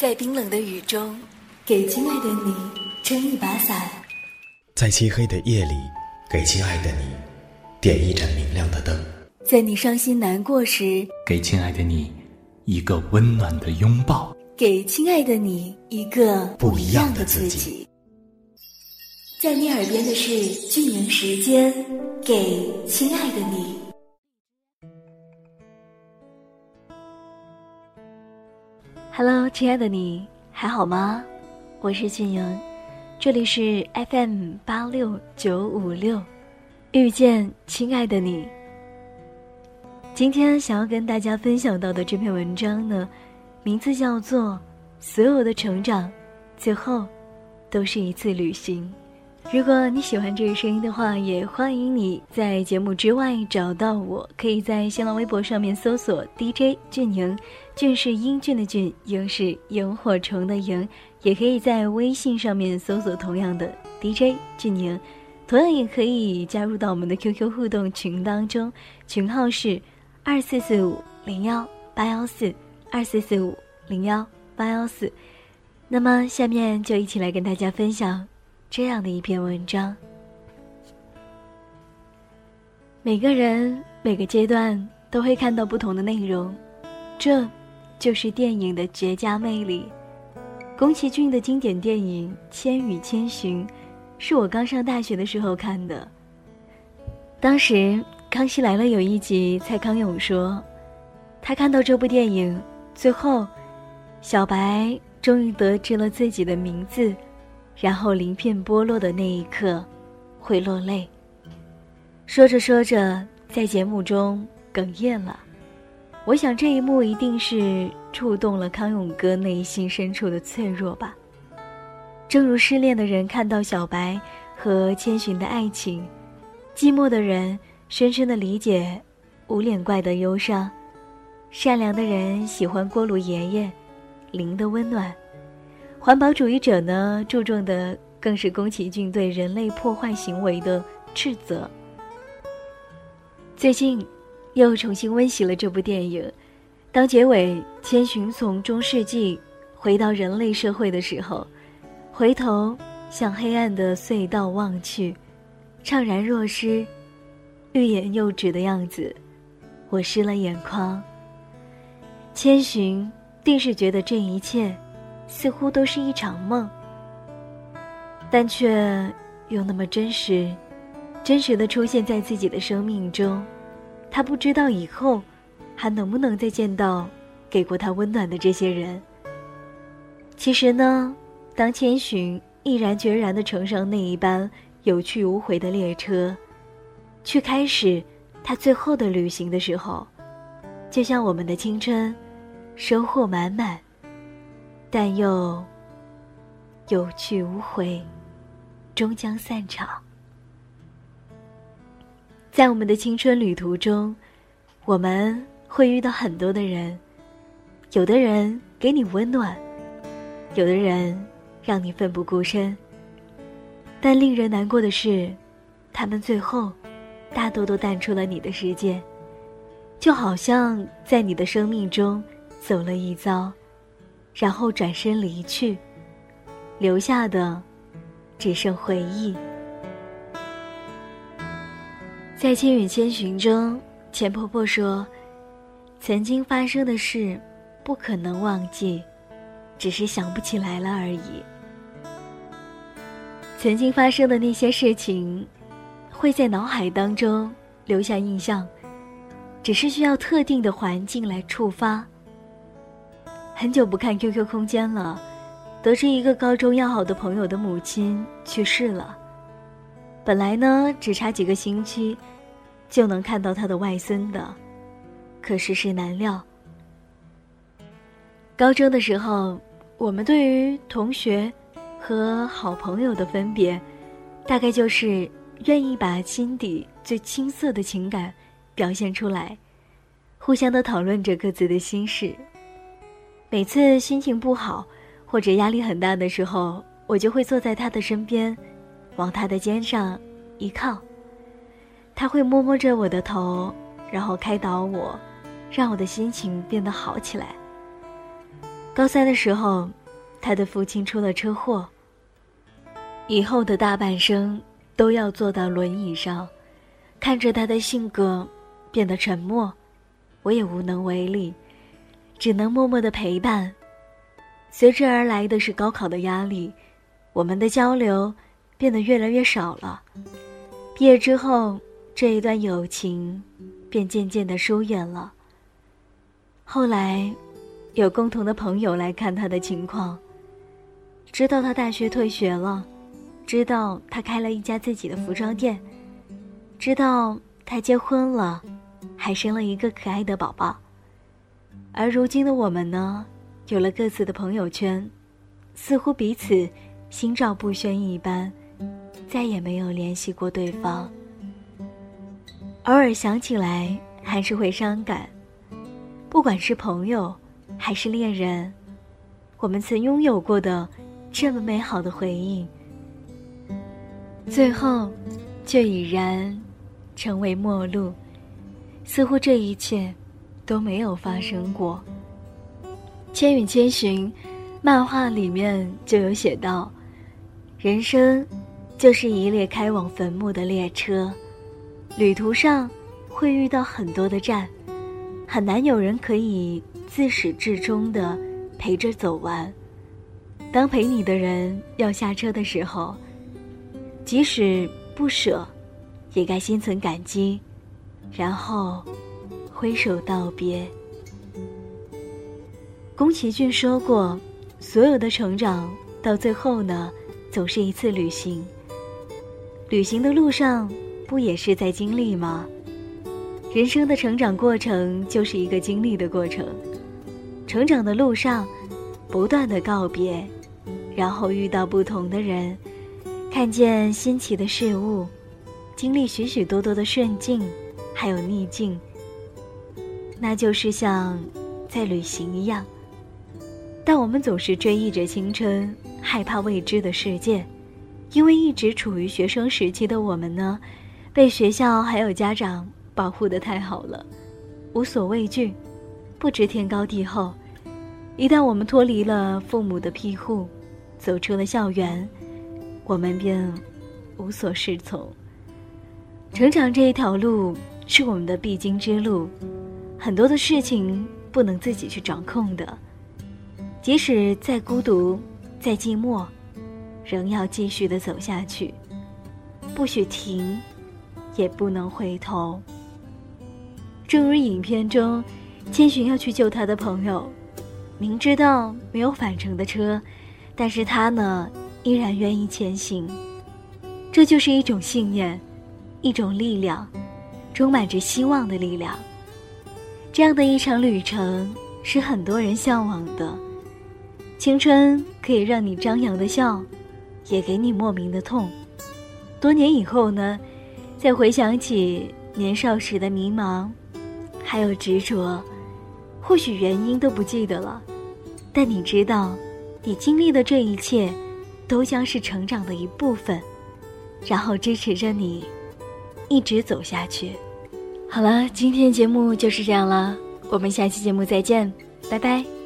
在冰冷的雨中，给亲爱的你撑一把伞；在漆黑的夜里，给亲爱的你点一盏明亮的灯；在你伤心难过时，给亲爱的你一个温暖的拥抱；给亲爱的你一个不一样的自己。在你耳边的是俊宁时间，给亲爱的你。亲爱的你还好吗？我是俊莹，这里是 FM 八六九五六，遇见亲爱的你。今天想要跟大家分享到的这篇文章呢，名字叫做《所有的成长，最后都是一次旅行》。如果你喜欢这个声音的话，也欢迎你在节目之外找到我，可以在新浪微博上面搜索 DJ 俊宁，俊是英俊的俊，莹是萤火虫的萤，也可以在微信上面搜索同样的 DJ 俊宁，同样也可以加入到我们的 QQ 互动群当中，群号是二四四五零幺八幺四二四四五零幺八幺四，那么下面就一起来跟大家分享。这样的一篇文章，每个人每个阶段都会看到不同的内容，这就是电影的绝佳魅力。宫崎骏的经典电影《千与千寻》，是我刚上大学的时候看的。当时《康熙来了》有一集，蔡康永说，他看到这部电影最后，小白终于得知了自己的名字。然后鳞片剥落的那一刻，会落泪。说着说着，在节目中哽咽了。我想这一幕一定是触动了康永哥内心深处的脆弱吧。正如失恋的人看到小白和千寻的爱情，寂寞的人深深的理解无脸怪的忧伤，善良的人喜欢锅炉爷爷灵的温暖。环保主义者呢，注重的更是宫崎骏对人类破坏行为的斥责。最近，又重新温习了这部电影。当结尾千寻从中世纪回到人类社会的时候，回头向黑暗的隧道望去，怅然若失，欲言又止的样子，我湿了眼眶。千寻定是觉得这一切。似乎都是一场梦，但却又那么真实，真实的出现在自己的生命中。他不知道以后还能不能再见到给过他温暖的这些人。其实呢，当千寻毅然决然的乘上那一班有去无回的列车，去开始他最后的旅行的时候，就像我们的青春，收获满满。但又有去无回，终将散场。在我们的青春旅途中，我们会遇到很多的人，有的人给你温暖，有的人让你奋不顾身。但令人难过的是，他们最后大多都淡出了你的世界，就好像在你的生命中走了一遭。然后转身离去，留下的只剩回忆。在《千与千寻》中，钱婆婆说：“曾经发生的事，不可能忘记，只是想不起来了而已。曾经发生的那些事情，会在脑海当中留下印象，只是需要特定的环境来触发。”很久不看 QQ 空间了，得知一个高中要好的朋友的母亲去世了。本来呢，只差几个星期，就能看到他的外孙的，可世事难料。高中的时候，我们对于同学和好朋友的分别，大概就是愿意把心底最青涩的情感表现出来，互相的讨论着各自的心事。每次心情不好或者压力很大的时候，我就会坐在他的身边，往他的肩上一靠。他会摸摸着我的头，然后开导我，让我的心情变得好起来。高三的时候，他的父亲出了车祸，以后的大半生都要坐到轮椅上。看着他的性格变得沉默，我也无能为力，只能默默的陪伴。随之而来的是高考的压力，我们的交流变得越来越少了。毕业之后，这一段友情便渐渐的疏远了。后来，有共同的朋友来看他的情况，知道他大学退学了，知道他开了一家自己的服装店。知道他结婚了，还生了一个可爱的宝宝。而如今的我们呢，有了各自的朋友圈，似乎彼此心照不宣一般，再也没有联系过对方。偶尔想起来，还是会伤感。不管是朋友，还是恋人，我们曾拥有过的这么美好的回忆，最后却已然。成为陌路，似乎这一切都没有发生过。《千与千寻》漫画里面就有写到：人生就是一列开往坟墓的列车，旅途上会遇到很多的站，很难有人可以自始至终的陪着走完。当陪你的人要下车的时候，即使不舍。也该心存感激，然后挥手道别。宫崎骏说过：“所有的成长到最后呢，总是一次旅行。旅行的路上，不也是在经历吗？人生的成长过程就是一个经历的过程。成长的路上，不断的告别，然后遇到不同的人，看见新奇的事物。”经历许许多多的顺境，还有逆境，那就是像在旅行一样。但我们总是追忆着青春，害怕未知的世界，因为一直处于学生时期的我们呢，被学校还有家长保护的太好了，无所畏惧，不知天高地厚。一旦我们脱离了父母的庇护，走出了校园，我们便无所适从。成长这一条路是我们的必经之路，很多的事情不能自己去掌控的，即使再孤独、再寂寞，仍要继续的走下去，不许停，也不能回头。正如影片中，千寻要去救他的朋友，明知道没有返程的车，但是他呢，依然愿意前行，这就是一种信念。一种力量，充满着希望的力量。这样的一场旅程是很多人向往的。青春可以让你张扬的笑，也给你莫名的痛。多年以后呢，再回想起年少时的迷茫，还有执着，或许原因都不记得了，但你知道，你经历的这一切，都将是成长的一部分，然后支持着你。一直走下去。好了，今天节目就是这样了，我们下期节目再见，拜拜。